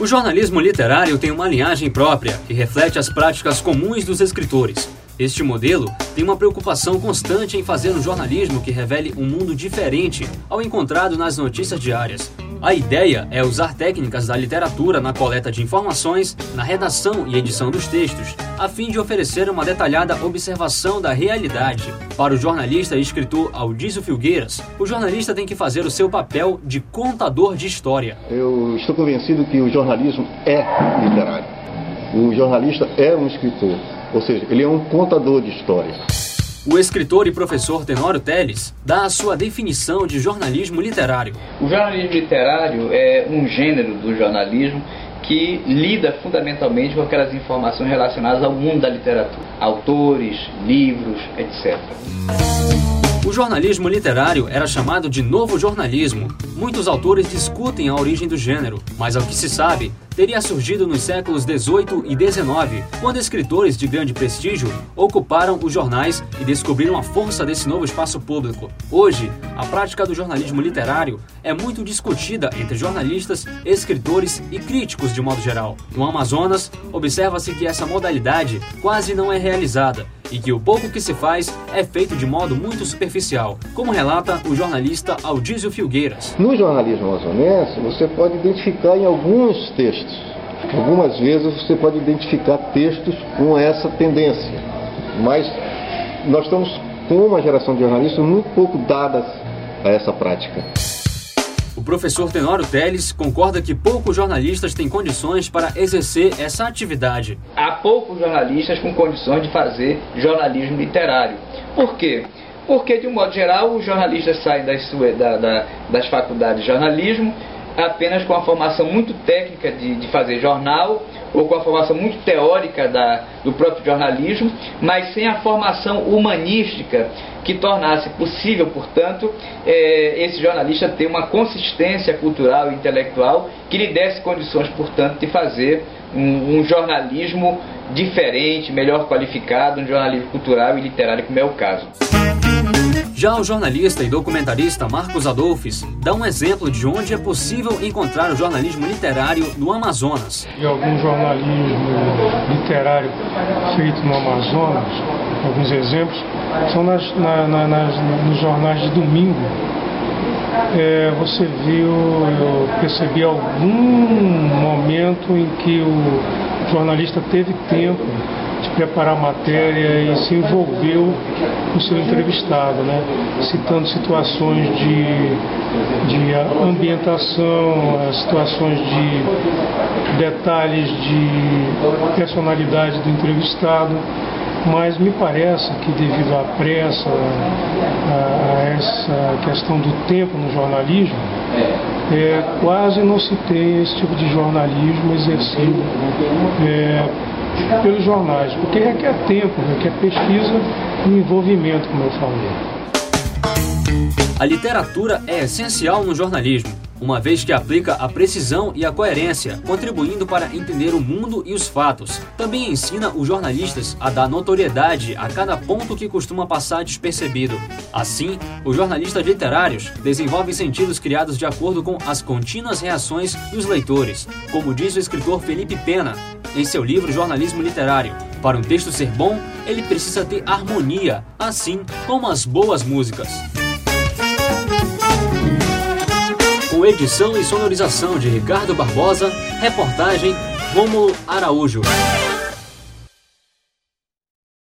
O jornalismo literário tem uma linhagem própria que reflete as práticas comuns dos escritores. Este modelo tem uma preocupação constante em fazer um jornalismo que revele um mundo diferente ao encontrado nas notícias diárias. A ideia é usar técnicas da literatura na coleta de informações, na redação e edição dos textos, a fim de oferecer uma detalhada observação da realidade. Para o jornalista e escritor Aldísio Filgueiras, o jornalista tem que fazer o seu papel de contador de história. Eu estou convencido que o jornalismo é literário. O jornalista é um escritor. Ou seja, ele é um contador de histórias. O escritor e professor Tenório Teles dá a sua definição de jornalismo literário. O jornalismo literário é um gênero do jornalismo que lida fundamentalmente com aquelas informações relacionadas ao mundo da literatura, autores, livros, etc. O jornalismo literário era chamado de novo jornalismo. Muitos autores discutem a origem do gênero, mas ao que se sabe, teria surgido nos séculos XVIII e XIX, quando escritores de grande prestígio ocuparam os jornais e descobriram a força desse novo espaço público. Hoje, a prática do jornalismo literário é muito discutida entre jornalistas, escritores e críticos de modo geral. No Amazonas, observa-se que essa modalidade quase não é realizada e que o pouco que se faz é feito de modo muito superficial, como relata o jornalista Aldísio Filgueiras. No jornalismo amazonense, você pode identificar em alguns textos, algumas vezes você pode identificar textos com essa tendência, mas nós estamos com uma geração de jornalistas muito pouco dadas a essa prática. O professor Tenório Teles concorda que poucos jornalistas têm condições para exercer essa atividade. Há poucos jornalistas com condições de fazer jornalismo literário. Por quê? Porque, de um modo geral, os jornalistas saem das, da, da, das faculdades de jornalismo apenas com a formação muito técnica de, de fazer jornal ou com a formação muito teórica da, do próprio jornalismo, mas sem a formação humanística que tornasse possível, portanto, é, esse jornalista ter uma consistência cultural e intelectual que lhe desse condições, portanto, de fazer um, um jornalismo diferente, melhor qualificado, um jornalismo cultural e literário, como é o caso. Já o jornalista e documentarista Marcos Adolfes dá um exemplo de onde é possível encontrar o jornalismo literário no Amazonas. E algum jornalismo literário feito no Amazonas, alguns exemplos, são nas, na, na, nas, nos jornais de domingo. É, você viu, eu percebi algum momento em que o jornalista teve tempo de preparar a matéria e se envolveu o seu entrevistado, né? citando situações de, de ambientação, situações de detalhes de personalidade do entrevistado mas me parece que devido à pressa, a, a essa questão do tempo no jornalismo, é, quase não se tem esse tipo de jornalismo exercido é, pelos jornais, porque requer tempo, requer pesquisa e envolvimento, como eu falei. A literatura é essencial no jornalismo, uma vez que aplica a precisão e a coerência, contribuindo para entender o mundo e os fatos. Também ensina os jornalistas a dar notoriedade a cada ponto que costuma passar despercebido. Assim, os jornalistas literários desenvolvem sentidos criados de acordo com as contínuas reações dos leitores, como diz o escritor Felipe Pena, em seu livro Jornalismo Literário. Para um texto ser bom, ele precisa ter harmonia, assim como as boas músicas. Com edição e sonorização de Ricardo Barbosa, reportagem Rômulo Araújo.